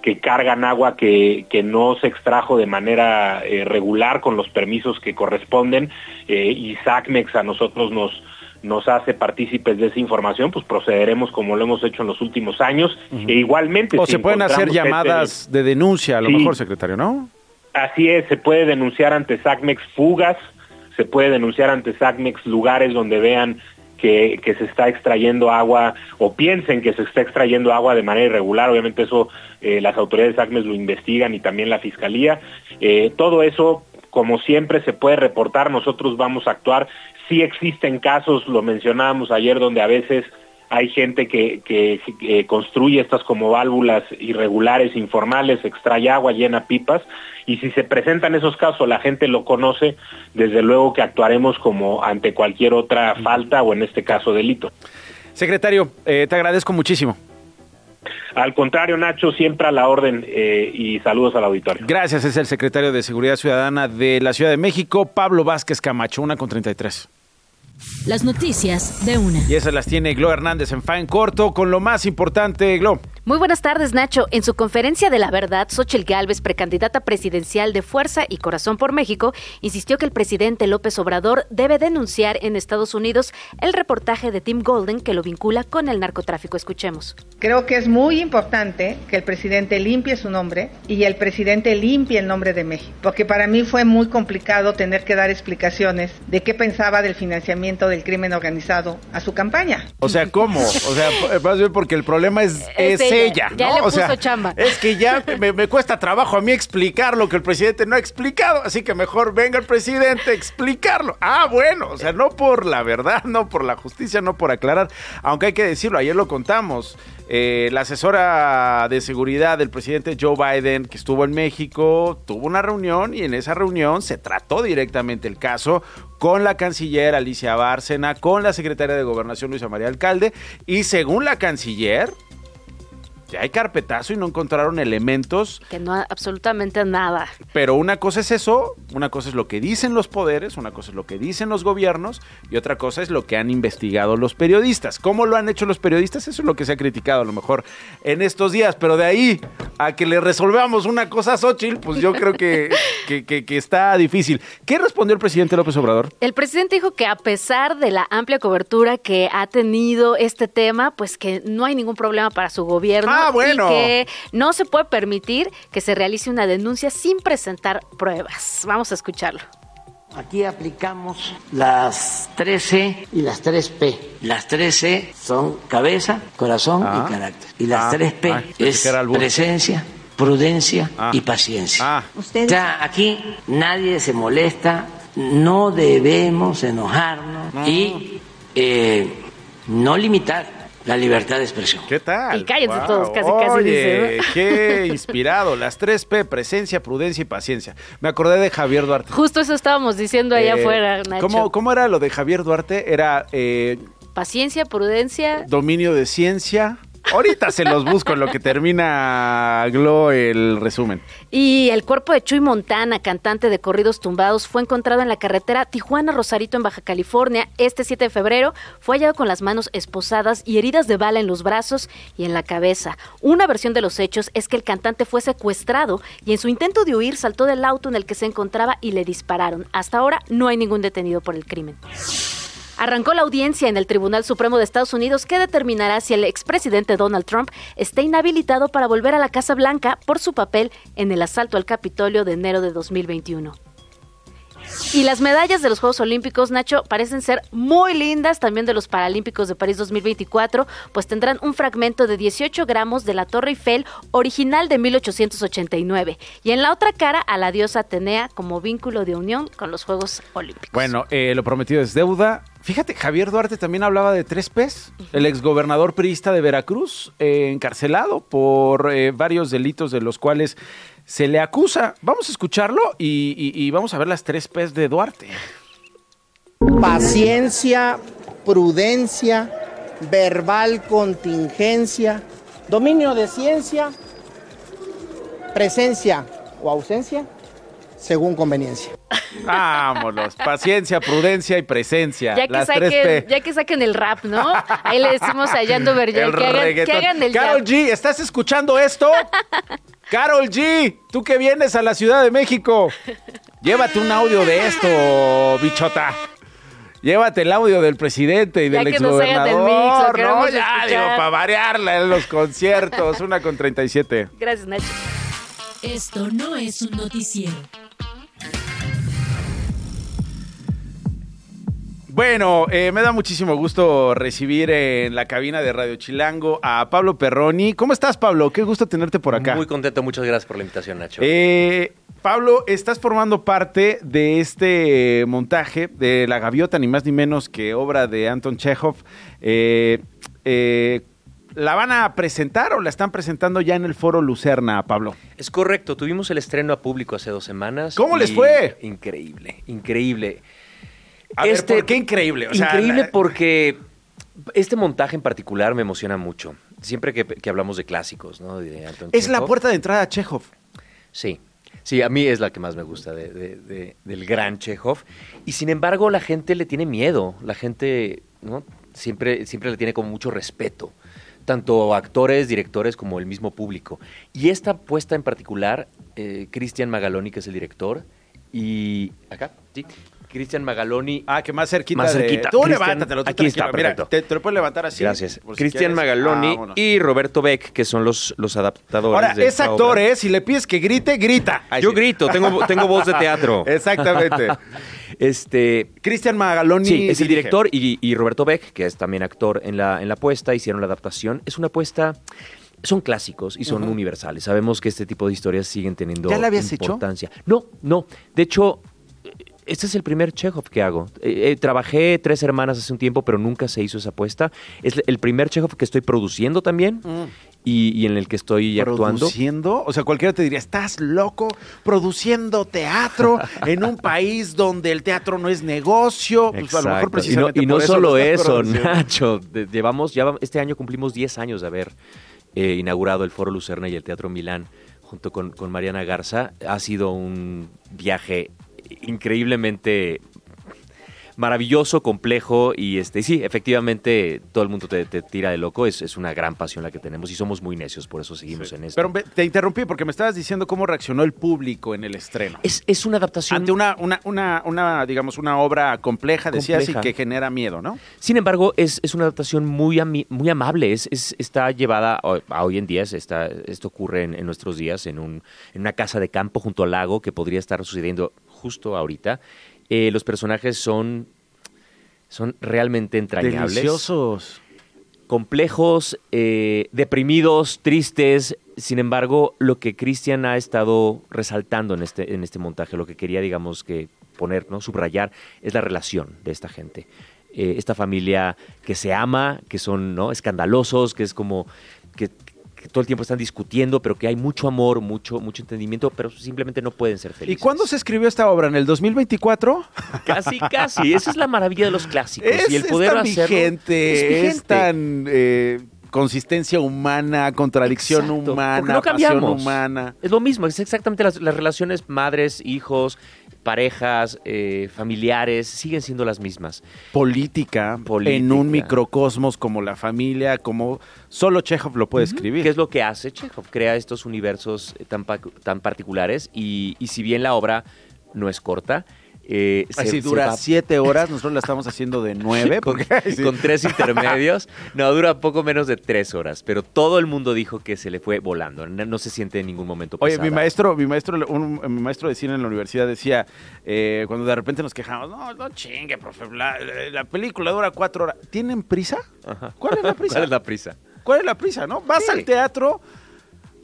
que cargan agua que, que no se extrajo de manera eh, regular con los permisos que corresponden eh, y SACMEX a nosotros nos, nos hace partícipes de esa información, pues procederemos como lo hemos hecho en los últimos años. E igualmente... O se pueden hacer llamadas de denuncia, a lo mejor, secretario, ¿no? Así es, se puede denunciar ante SACMEX fugas, se puede denunciar ante SACMEX lugares donde vean que, se está extrayendo agua o piensen que se está extrayendo agua de manera irregular. Obviamente eso eh, las autoridades de SACMEX lo investigan y también la Fiscalía. Eh, todo eso, como siempre, se puede reportar. Nosotros vamos a actuar. Sí existen casos, lo mencionábamos ayer, donde a veces hay gente que, que, construye estas como válvulas irregulares, informales, extrae agua, llena pipas, y si se presentan esos casos, la gente lo conoce, desde luego que actuaremos como ante cualquier otra falta o en este caso delito. Secretario, eh, te agradezco muchísimo. Al contrario, Nacho, siempre a la orden eh, y saludos al auditorio. Gracias, es el secretario de Seguridad Ciudadana de la Ciudad de México, Pablo Vázquez Camacho, una con 33. Las noticias de una. Y esas las tiene Glo Hernández en Fan Corto con lo más importante, Glo. Muy buenas tardes, Nacho. En su conferencia de la verdad, Xochitl Gálvez, precandidata presidencial de Fuerza y Corazón por México, insistió que el presidente López Obrador debe denunciar en Estados Unidos el reportaje de Tim Golden que lo vincula con el narcotráfico. Escuchemos. Creo que es muy importante que el presidente limpie su nombre y el presidente limpie el nombre de México, porque para mí fue muy complicado tener que dar explicaciones de qué pensaba del financiamiento del crimen organizado a su campaña. O sea, ¿cómo? O sea, más bien porque el problema es, es ella, ya ¿no? le o sea, puso chamba. es que ya me, me cuesta trabajo a mí explicar lo que el presidente no ha explicado, así que mejor venga el presidente a explicarlo. Ah, bueno, o sea, no por la verdad, no por la justicia, no por aclarar, aunque hay que decirlo, ayer lo contamos. eh, la asesora de seguridad del presidente Joe Biden, que estuvo en México, tuvo una reunión y en esa reunión se trató directamente el caso con la canciller Alicia Bárcena, con la secretaria de Gobernación Luisa María Alcalde, y según la canciller, ya hay carpetazo y no encontraron elementos, Que no absolutamente nada. pero una cosa es eso, una cosa es lo que dicen los poderes, una cosa es lo que dicen los gobiernos y otra cosa es lo que han investigado los periodistas. ¿Cómo lo han hecho los periodistas? Eso es lo que se ha criticado a lo mejor en estos días, pero de ahí a que le resolvamos una cosa a Xochitl, pues yo creo que, que, que- que está difícil. ¿Qué respondió el presidente López Obrador? El presidente dijo que a pesar de la amplia cobertura que ha tenido este tema, pues que no hay ningún problema para su gobierno Ah, bueno. y que no se puede permitir que se realice una denuncia sin presentar pruebas. Vamos a escucharlo. Aquí aplicamos las 3C y las 3P. Las 3C son cabeza, corazón Ah. y carácter. Y las Ah. 3P Ah, es presencia, prudencia Ah. y paciencia. Ah. O sea, aquí nadie se molesta, no debemos enojarnos y eh, no limitar la libertad de expresión. ¿Qué tal? Y cállense todos, casi, casi Oye, dice, ¿no? qué inspirado. Las 3P, presencia, prudencia y paciencia. Me acordé de Javier Duarte. Justo eso estábamos diciendo allá Eh, afuera, Nacho. ¿cómo, cómo era lo de Javier Duarte? Era eh, Paciencia, prudencia. dominio de ciencia. Ahorita se los busco en lo que termina Glo el resumen. Y el cuerpo de Chuy Montana, cantante de corridos tumbados, fue encontrado en la carretera Tijuana-Rosarito en Baja California. Este 7 de febrero fue hallado con las manos esposadas y heridas de bala en los brazos y en la cabeza. Una versión de los hechos es que el cantante fue secuestrado y en su intento de huir saltó del auto en el que se encontraba y le dispararon. Hasta ahora no hay ningún detenido por el crimen. Arrancó la audiencia en el Tribunal Supremo de Estados Unidos que determinará si el expresidente Donald Trump está inhabilitado para volver a la Casa Blanca por su papel en el asalto al Capitolio de enero de 2021. Y las medallas de los Juegos Olímpicos, Nacho, parecen ser muy lindas, también de los Paralímpicos de París 2024, pues tendrán un fragmento de 18 gramos de la Torre Eiffel original de 1889. Y en la otra cara a la diosa Atenea como vínculo de unión con los Juegos Olímpicos. Bueno, eh, lo prometido es deuda. Fíjate, Javier Duarte también hablaba de tres P's. El exgobernador priista de Veracruz, eh, encarcelado por eh, varios delitos de los cuales se le acusa. Vamos a escucharlo y, y- vamos a ver las tres P's de Duarte. paciencia, prudencia, verbal contingencia, dominio de ciencia, presencia o ausencia, según conveniencia. Vámonos. Paciencia, prudencia y presencia. Ya que, las tres saquen, P. ya que saquen el rap, ¿no? Ahí le decimos a Yando Vergel El que hagan, que hagan el Carol jab. G, ¿estás escuchando esto? Carol G, tú que vienes a la Ciudad de México, llévate un audio de esto, bichota. Llévate el audio del presidente y Ya del que nos hagan del mix, lo exgobernador. No, ya, escuchar. digo, para variarla en los conciertos. Una con 37. Gracias, Nacho. Esto no es un noticiero. Bueno, eh, me da muchísimo gusto recibir en la cabina de Radio Chilango a Pablo Perroni. ¿Cómo estás, Pablo? Qué gusto tenerte por acá. Muy contento, muchas gracias por la invitación, Nacho. Eh, Pablo, estás formando parte de este montaje de La Gaviota, ni más ni menos que obra de Anton Chekhov. Eh, eh, ¿La van a presentar o la están presentando ya en el foro Lucerna, Pablo? Es correcto, tuvimos el estreno a público hace dos semanas. ¿Cómo les fue? Increíble, increíble. A ver, ¿por qué increíble? O sea, increíble la- porque este montaje en particular me emociona mucho. siempre que, que hablamos de clásicos, ¿no? De Anton Es la puerta de entrada a Chekhov. Sí. Sí, a mí es la que más me gusta de- del gran Chekhov. Y sin embargo, la gente le tiene miedo. La gente, ¿no? Siempre, siempre le tiene como mucho respeto. Tanto actores, directores, como el mismo público. Y esta puesta en particular, eh, Cristian Magaloni, que es el director, y. Acá, sí. Cristian Magaloni. Ah, que más cerquita. Más de- cerquita. Tú Cristian- levántatelo, tú aquí está, tranquilo. Mira, perfecto. te, te lo puedes levantar así. Gracias. si Cristian. Magaloni y Roberto Beck, que son los, los adaptadores. Ahora, de es actor, obra. ¿eh? Si le pides que grite, grita. Ay, Yo sí. grito, tengo, tengo voz de teatro. Exactamente. Este. Cristian Magaloni. Sí, es el director y, y Roberto Beck, que es también actor en la, en la puesta, hicieron la adaptación. Es una apuesta. Son clásicos y son universales. Sabemos que este tipo de historias siguen teniendo ¿Ya la habías hecho? importancia. No, no. De hecho, este es el primer Chekhov que hago. Eh, eh, trabajé Tres Hermanas hace un tiempo, pero nunca se hizo esa apuesta. Es el primer Chekhov que estoy produciendo también y, y en el que estoy actuando. ¿Produciendo? O sea, cualquiera te diría, estás loco produciendo teatro en un país donde el teatro no es negocio. Pues a lo mejor Exacto. Y no, precisamente y no por eso solo eso, produciendo. Nacho. llevamos, ya este año cumplimos 10 años de haber eh, inaugurado el Foro Lucerna y el Teatro Milán junto con, con Mariana Garza. Ha sido un viaje increíblemente maravilloso, complejo y este sí, efectivamente todo el mundo te, te tira de loco. Es, es una gran pasión la que tenemos y somos muy necios, por eso seguimos en esto. Pero te interrumpí porque me estabas diciendo cómo reaccionó el público en el estreno. Es, es una adaptación. Ante una, una, una, una, digamos, una obra compleja, decías, Compleja. y que genera miedo, ¿no? Sin embargo, es, es una adaptación muy, ami- muy amable. Es, es- está llevada a, hoy en día, está, esto ocurre en, en nuestros días, en, un, en una casa de campo junto al lago que podría estar sucediendo justo ahorita. Eh, los personajes son, son realmente entrañables. Deliciosos. Complejos, eh, deprimidos, tristes. Sin embargo, lo que Cristian ha estado resaltando en este, en este montaje, lo que quería, digamos, que poner, ¿no? subrayar, es la relación de esta gente. Eh, esta familia que se ama, que son ¿no? escandalosos, que es como que, que todo el tiempo están discutiendo, pero que hay mucho amor, mucho, mucho entendimiento, pero simplemente no pueden ser ¿Y felices. cuándo se escribió esta obra? ¿En el 2024? Casi, casi. Esa es la maravilla de los clásicos. Es, y el es poder tan hacerlo. vigente, es es, tan eh, consistencia humana, contradicción Exacto, humana, no pasión humana. Es lo mismo, es exactamente las, las relaciones madres, hijos, parejas, eh, familiares, siguen siendo las mismas. Política, Política. en un microcosmos como la familia, como solo Chekhov lo puede escribir. ¿Qué es lo que hace Chekhov? Crea estos universos eh, tan, tan particulares y, y si bien la obra no es corta, eh, se- dura siete horas, nosotros la estamos haciendo de nueve. con, porque, sí. con tres intermedios. No, dura poco menos de tres horas, pero todo el mundo dijo que se le fue volando. No, no se siente en ningún momento Oye, pesada. mi maestro, mi maestro, un- mi maestro de cine en la universidad decía, eh, cuando de repente nos quejamos, no, no chingue, profe, la, la película dura cuatro horas. ¿Tienen prisa? Ajá. ¿Cuál es la prisa? ¿Cuál es la prisa? ¿Cuál es la prisa, no? Vas al teatro.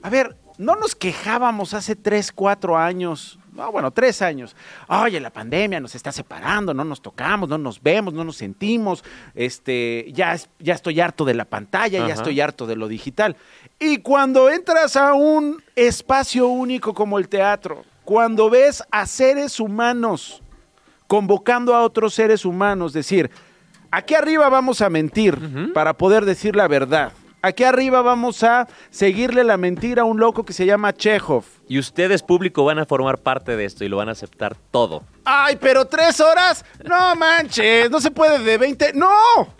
A ver, no nos quejábamos hace tres, cuatro años. No, bueno, tres años. Oye, la pandemia nos está separando, no nos tocamos, no nos vemos, no nos sentimos. Este, ya, ya estoy harto de la pantalla, Ajá. ya estoy harto de lo digital. Y cuando entras a un espacio único como el teatro, cuando ves a seres humanos convocando a otros seres humanos, decir, aquí arriba vamos a mentir para poder decir la verdad. Aquí arriba vamos a seguirle la mentira a un loco que se llama Chekhov. Y ustedes, público, van a formar parte de esto y lo van a aceptar todo. Ay, pero tres horas, no manches, no se puede de 20, no.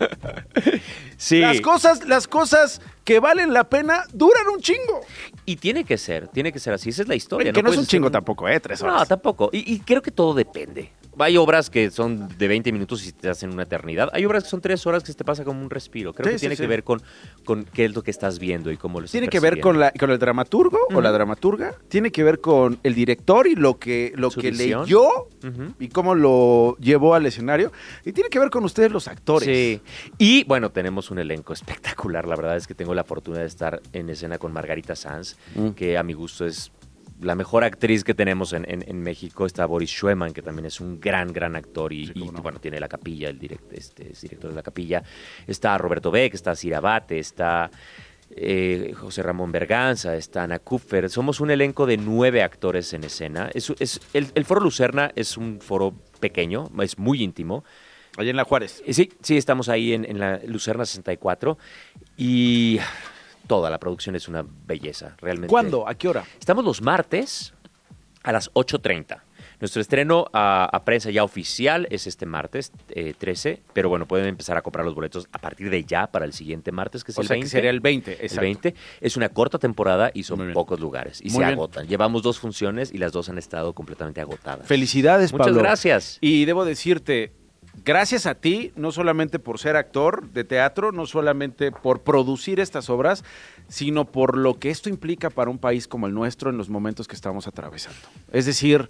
Sí. Las cosas, las cosas que valen la pena duran un chingo. Y tiene que ser, tiene que ser así. Esa es la historia. que no es un chingo tampoco, ¿eh? Tres horas. No, tampoco. Y, y creo que todo depende. Hay obras que son de 20 minutos y te hacen una eternidad. Hay obras que son tres horas que se te pasa como un respiro. Creo Sí, que sí, tiene sí. que ver con, con qué es lo que estás viendo y cómo lo estás Tiene que ver con, la, con el dramaturgo o la dramaturga, tiene que ver con el director y lo que, lo Su que visión. leyó y cómo lo llevó al escenario. Y tiene que ver con ustedes los actores. Sí. Y bueno, tenemos un elenco espectacular. La verdad es que tengo la fortuna de estar en escena con Margarita Sanz, Mm. que a mi gusto es la mejor actriz que tenemos en, en- en México. Está Boris Schweman, que también es un gran, gran actor y, y, bueno, tiene la capilla, el direct, este, es director de la capilla. Está Roberto Beck, está Cira Bate, está eh, José Ramón Berganza, está Ana Kupfer. Somos un elenco de nueve actores en escena. Es, es- el, el Foro Lucerna es un foro pequeño, es muy íntimo. Allá en la Juárez. Sí, sí, estamos ahí en, en la Lucerna 64 y toda la producción es una belleza, realmente. ¿Cuándo? ¿A qué hora? Estamos los martes a las 8.30. Nuestro estreno a, prensa ya oficial es este martes 13, eh, pero bueno, pueden empezar a comprar los boletos a partir de ya para el siguiente martes, que es el 20. sería el 20, El 20. Es una corta temporada y son pocos lugares y se agotan. Llevamos dos funciones y las dos han estado completamente agotadas. Felicidades, Muchas Pablo. gracias. Y debo decirte, gracias a ti, no solamente por ser actor de teatro, no solamente por producir estas obras, sino por lo que esto implica para un país como el nuestro en los momentos que estamos atravesando. Es decir,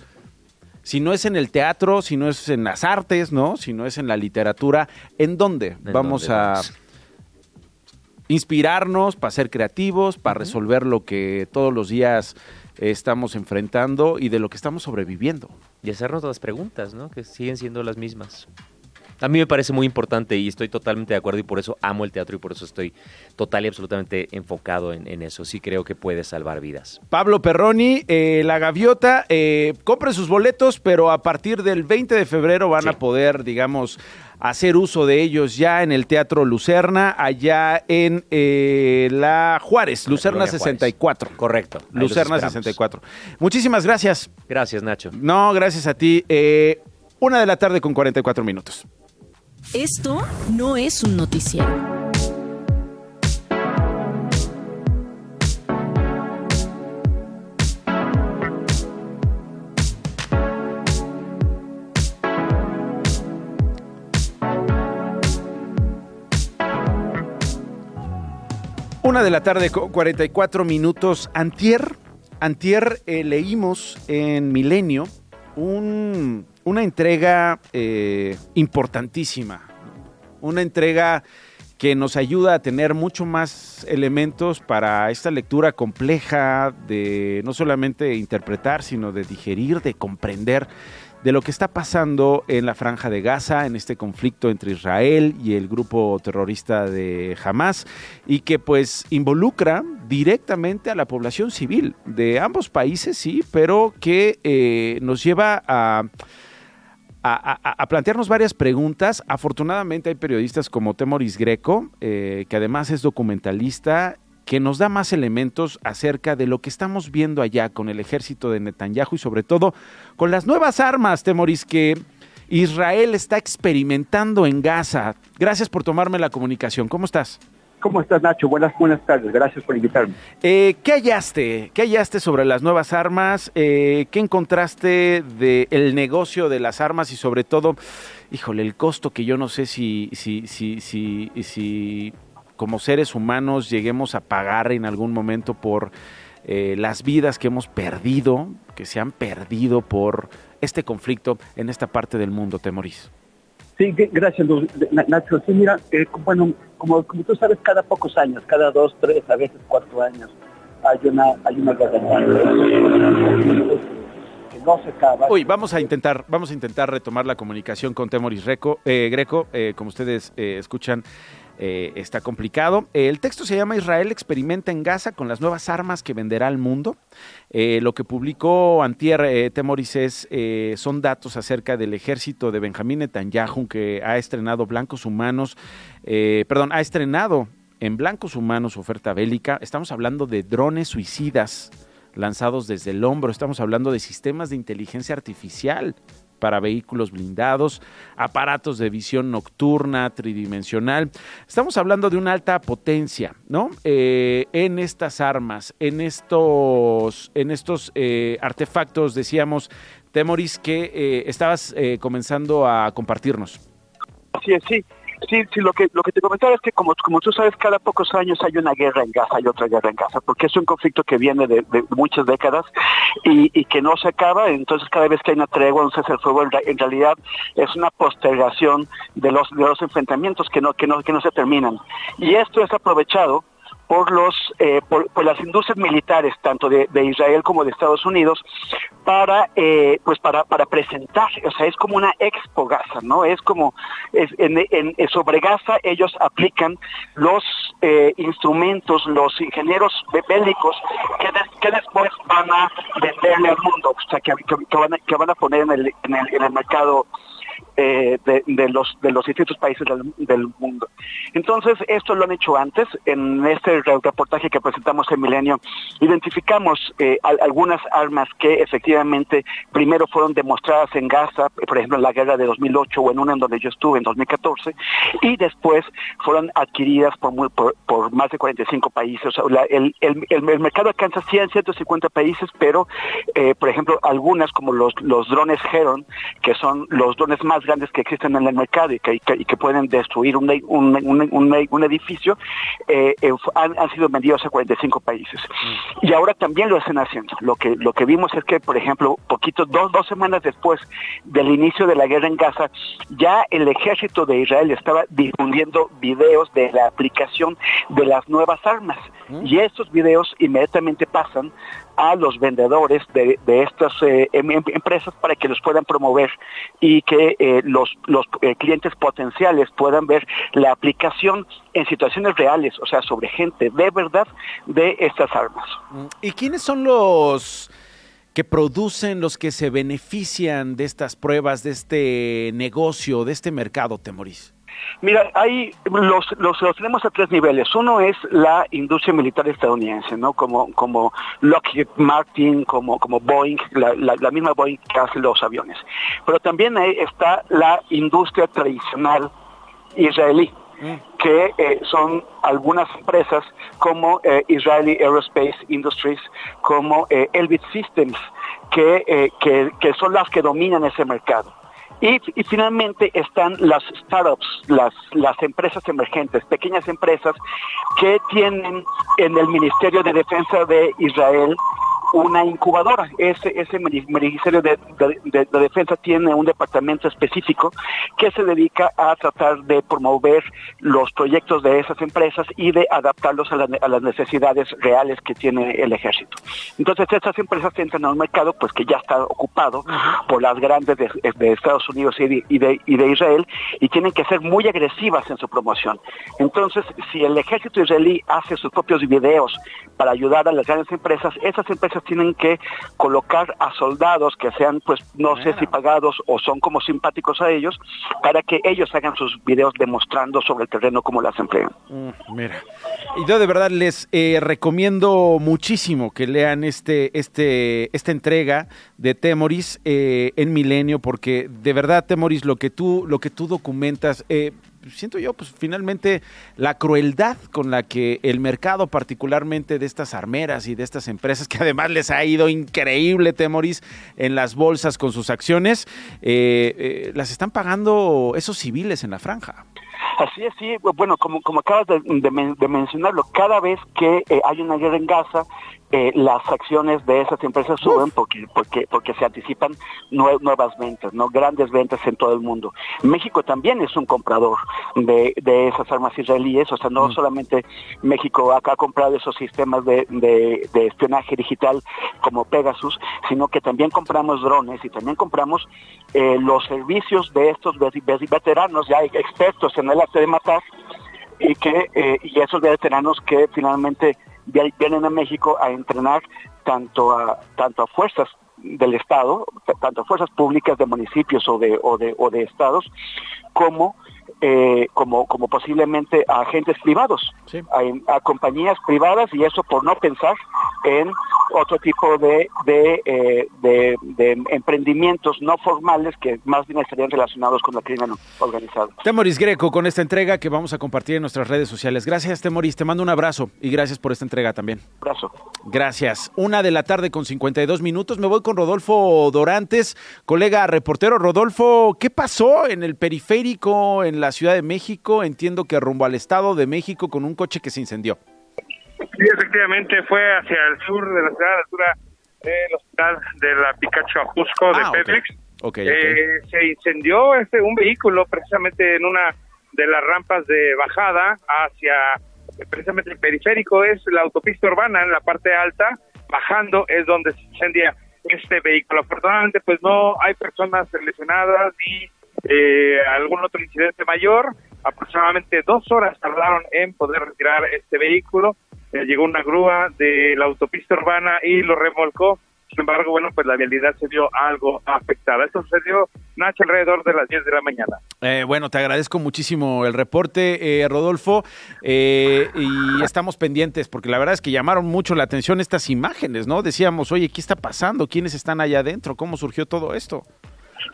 si no es en el teatro, si no es en las artes, ¿no? Si no es en la literatura, ¿en dónde vamos a inspirarnos para ser creativos, para resolver lo que todos los días estamos enfrentando y de lo que estamos sobreviviendo? Y hacernos las preguntas, ¿no? Que siguen siendo las mismas. A mí me parece muy importante y estoy totalmente de acuerdo y por eso amo el teatro y por eso estoy total y absolutamente enfocado en, eso. Sí creo que puede salvar vidas. Pablo Perroni, eh, La Gaviota, eh, compre sus boletos, pero a partir del 20 de febrero van a poder, digamos, hacer uso de ellos ya en el Teatro Lucerna, allá en eh, la Juárez, Lucerna 64. Correcto. Lucerna 64. Muchísimas gracias. Gracias, Nacho. No, gracias a ti. una de la tarde con 44 minutos. Esto no es un noticiero. Una de la tarde con 44 minutos. Antier, antier eh, leímos en Milenio un una entrega eh, importantísima, una entrega que nos ayuda a tener mucho más elementos para esta lectura compleja de no solamente interpretar, sino de digerir, de comprender de lo que está pasando en la franja de Gaza, en este conflicto entre Israel y el grupo terrorista de Hamas, y que pues involucra directamente a la población civil de ambos países, sí, pero que eh, nos lleva a a, plantearnos varias preguntas. Afortunadamente hay periodistas como Temoris Greco, eh, que además es documentalista, que nos da más elementos acerca de lo que estamos viendo allá con el ejército de Netanyahu y sobre todo con las nuevas armas, Temoris, que Israel está experimentando en Gaza. Gracias por tomarme la comunicación. ¿Cómo estás? ¿Cómo estás, Nacho? Buenas, buenas tardes. Gracias por invitarme. Eh, ¿Qué hallaste? ¿Qué hallaste sobre las nuevas armas? Eh, ¿Qué encontraste del negocio de las armas y sobre todo, híjole, el costo que yo no sé si, si, si, si, si como seres humanos lleguemos a pagar en algún momento por eh, las vidas que hemos perdido, que se han perdido por este conflicto en esta parte del mundo, Temoris? Sí, gracias, Nacho. Sí, mira, eh, bueno, como, como tú sabes, cada pocos años, cada dos, tres, a veces cuatro años, hay una, hay una que no se acaba. Uy, vamos a intentar, vamos a intentar retomar la comunicación con Temoris Greco, eh, Greco eh, como ustedes escuchan. Eh, está complicado. el texto se llama Israel experimenta en Gaza con las nuevas armas que venderá al mundo. Eh, lo que publicó Antier eh, Temoris es, son datos acerca del ejército de Benjamín Netanyahu que ha estrenado Blancos Humanos, perdón, ha estrenado en Blancos Humanos oferta bélica. Estamos hablando de drones suicidas lanzados desde el hombro, estamos hablando de sistemas de inteligencia artificial para vehículos blindados, aparatos de visión nocturna, tridimensional. Estamos hablando de una alta potencia, ¿no? Eh, en estas armas, en estos, en estos eh, artefactos, decíamos, Temoris, que eh, estabas comenzando a compartirnos. Sí, sí. Sí, sí, lo que, lo que te comentaba es que como, como tú sabes, cada pocos años hay una guerra en Gaza y otra guerra en Gaza, porque es un conflicto que viene de, muchas décadas y, y, que no se acaba, entonces cada vez que hay una tregua, un cese el fuego, en, realidad es una postergación de los, de los enfrentamientos que no, que, no, que no se terminan. Y esto es aprovechado por los eh, por, las industrias militares tanto de, Israel como de Estados Unidos para eh, pues para para presentar. O sea es como una expo Gaza no es como es, en, en, sobre Gaza ellos aplican los eh, instrumentos los ingenieros bélicos que, que después van a venderle al mundo o sea que, van, a, que van a poner en el, en el, en el mercado eh, de, los de los distintos países del, mundo. Entonces, esto lo han hecho antes. En este reportaje que presentamos en Milenio, identificamos eh, algunas armas que efectivamente primero fueron demostradas en Gaza, por ejemplo, en la guerra de 2008 o en una en donde yo estuve en 2014, y después fueron adquiridas por, por, más de 45 países. el, mercado alcanza 100, 150 países, pero, eh, por ejemplo, algunas como los drones Heron, que son los drones más grandes que existen en el mercado y que, que, pueden destruir un, un, edificio, eh, eh, han, sido vendidos a 45 países. Y ahora también lo están haciendo. Lo que, lo que vimos es que, por ejemplo, poquito, dos, dos semanas después del inicio de la guerra en Gaza, ya el ejército de Israel estaba difundiendo videos de la aplicación de las nuevas armas. Y estos videos inmediatamente pasan a los vendedores de, estas eh, em, em, empresas para que los puedan promover y que eh, los, los eh, clientes potenciales puedan ver la aplicación en situaciones reales, o sea, sobre gente de verdad de estas armas. ¿Y quiénes son los que producen, los que se benefician de estas pruebas, de este negocio, de este mercado, Temoris? Mira, hay los, los, tenemos a tres niveles. Uno es la industria militar estadounidense, ¿no? Como, como Lockheed Martin, como, como Boeing, la, la, misma Boeing que hace los aviones. Pero también ahí está la industria tradicional israelí, mm. que eh, son algunas empresas como eh, Israeli Aerospace Industries, como eh, Elbit Systems, que, que, que son las que dominan ese mercado. Y, finalmente están las startups, las, las empresas emergentes, pequeñas empresas que tienen en el Ministerio de Defensa de Israel una incubadora. Ese, ese Ministerio de, Defensa tiene un departamento específico que se dedica a tratar de promover los proyectos de esas empresas y de adaptarlos a, las necesidades reales que tiene el ejército. Entonces, estas empresas entran a un mercado pues que ya está ocupado por las grandes de, Estados Unidos y de, y de Israel y tienen que ser muy agresivas en su promoción. Entonces, si el ejército israelí hace sus propios videos para ayudar a las grandes empresas, esas empresas tienen que colocar a soldados que sean, pues, no sé si pagados o son como simpáticos a ellos, para que ellos hagan sus videos demostrando sobre el terreno cómo las emplean. Mm, mira, y yo de verdad les eh, recomiendo muchísimo que lean este, este, esta entrega de Temoris eh, en Milenio, porque de verdad, Temoris, lo que tú, lo que tú documentas, eh, siento yo, pues finalmente la crueldad con la que el mercado, particularmente de estas armeras y de estas empresas, que además les ha ido increíble, Temoris, en las bolsas con sus acciones, eh, eh, las están pagando esos civiles en la franja. Así es, sí, bueno, como, como acabas de, mencionarlo, cada vez que eh, hay una guerra en Gaza, eh, las acciones de esas empresas suben porque porque porque se anticipan nuevas ventas, no grandes ventas en todo el mundo. México también es un comprador de, de esas armas israelíes, o sea, no mm. solamente México acá ha comprado esos sistemas de, de, espionaje digital como Pegasus, sino que también compramos drones y también compramos eh, los servicios de estos veteranos ya expertos en el arte de matar y que eh, y esos veteranos que finalmente vienen a México a entrenar tanto a tanto a fuerzas del Estado, tanto a fuerzas públicas de municipios o de o de, o de estados, como eh, como, como posiblemente a agentes privados, a, compañías privadas y eso por no pensar en otro tipo de, eh, de, de, emprendimientos no formales que más bien estarían relacionados con la crimen organizado. Temoris Greco con esta entrega que vamos a compartir en nuestras redes sociales. Gracias Temoris, te mando un abrazo y gracias por esta entrega también. Abrazo. Gracias. Una de la tarde con 52 minutos. Me voy con Rodolfo Dorantes, colega reportero. Rodolfo, ¿qué pasó en el periférico en la Ciudad de México? Entiendo que rumbo al Estado de México con un coche que se incendió. Sí, efectivamente fue hacia el sur de la ciudad, a la altura del hospital de la Picacho Ajusco de ah, Petrix. Eh, se incendió este un vehículo precisamente en una de las rampas de bajada hacia precisamente el periférico es la autopista urbana en la parte alta, bajando es donde se incendia este vehículo. Afortunadamente pues no hay personas lesionadas ni eh, algún otro incidente mayor. Aproximadamente dos horas tardaron en poder retirar este vehículo. Eh, llegó una grúa de la autopista urbana y lo remolcó sin embargo, bueno, pues la vialidad se vio algo afectada. Esto sucedió, Nacho, alrededor de las 10 de la mañana. Eh, bueno, te agradezco muchísimo el reporte, eh, Rodolfo, eh, y estamos pendientes, porque la verdad es que llamaron mucho la atención estas imágenes, ¿no? Decíamos, oye, ¿qué está pasando? ¿Quiénes están allá adentro? ¿Cómo surgió todo esto?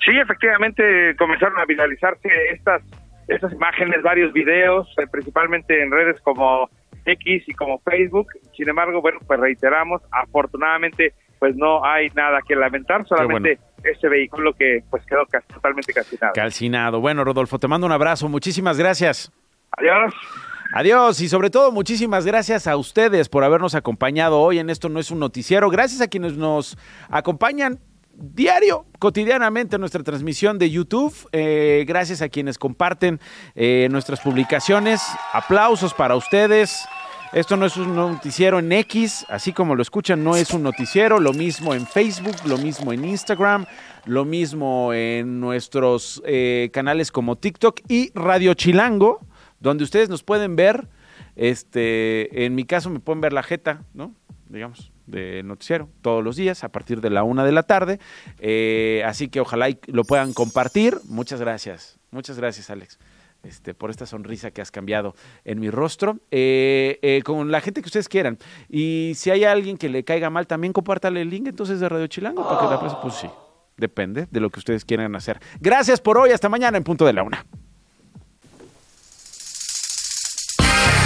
Sí, efectivamente comenzaron a viralizarse estas, estas imágenes, varios videos, principalmente en redes como X y como Facebook. Sin embargo, bueno, pues reiteramos, afortunadamente pues no hay nada que lamentar, solamente este vehículo que pues quedó casi, totalmente calcinado. Calcinado. Bueno, Rodolfo, te mando un abrazo, muchísimas gracias. Adiós. Adiós y sobre todo muchísimas gracias a ustedes por habernos acompañado hoy en Esto No es un Noticiero. Gracias a quienes nos acompañan diario, cotidianamente en nuestra transmisión de YouTube. Eh, gracias a quienes comparten eh, nuestras publicaciones. Aplausos para ustedes. Esto no es un noticiero en X, así como lo escuchan, no es un noticiero. Lo mismo en Facebook, lo mismo en Instagram, lo mismo en nuestros eh, canales como TikTok y Radio Chilango, donde ustedes nos pueden ver. Este, en mi caso me pueden ver la jeta, ¿no? Digamos, de noticiero todos los días a partir de la una de la tarde. Eh, así que ojalá lo puedan compartir. Muchas gracias. Muchas gracias, Alex este, por esta sonrisa que has cambiado en mi rostro, eh, eh, con la gente que ustedes quieran. Y si hay alguien que le caiga mal, también compártale el link entonces de Radio Chilango para que la pase. Pues sí, depende de lo que ustedes quieran hacer. Gracias por hoy, hasta mañana en punto de la una.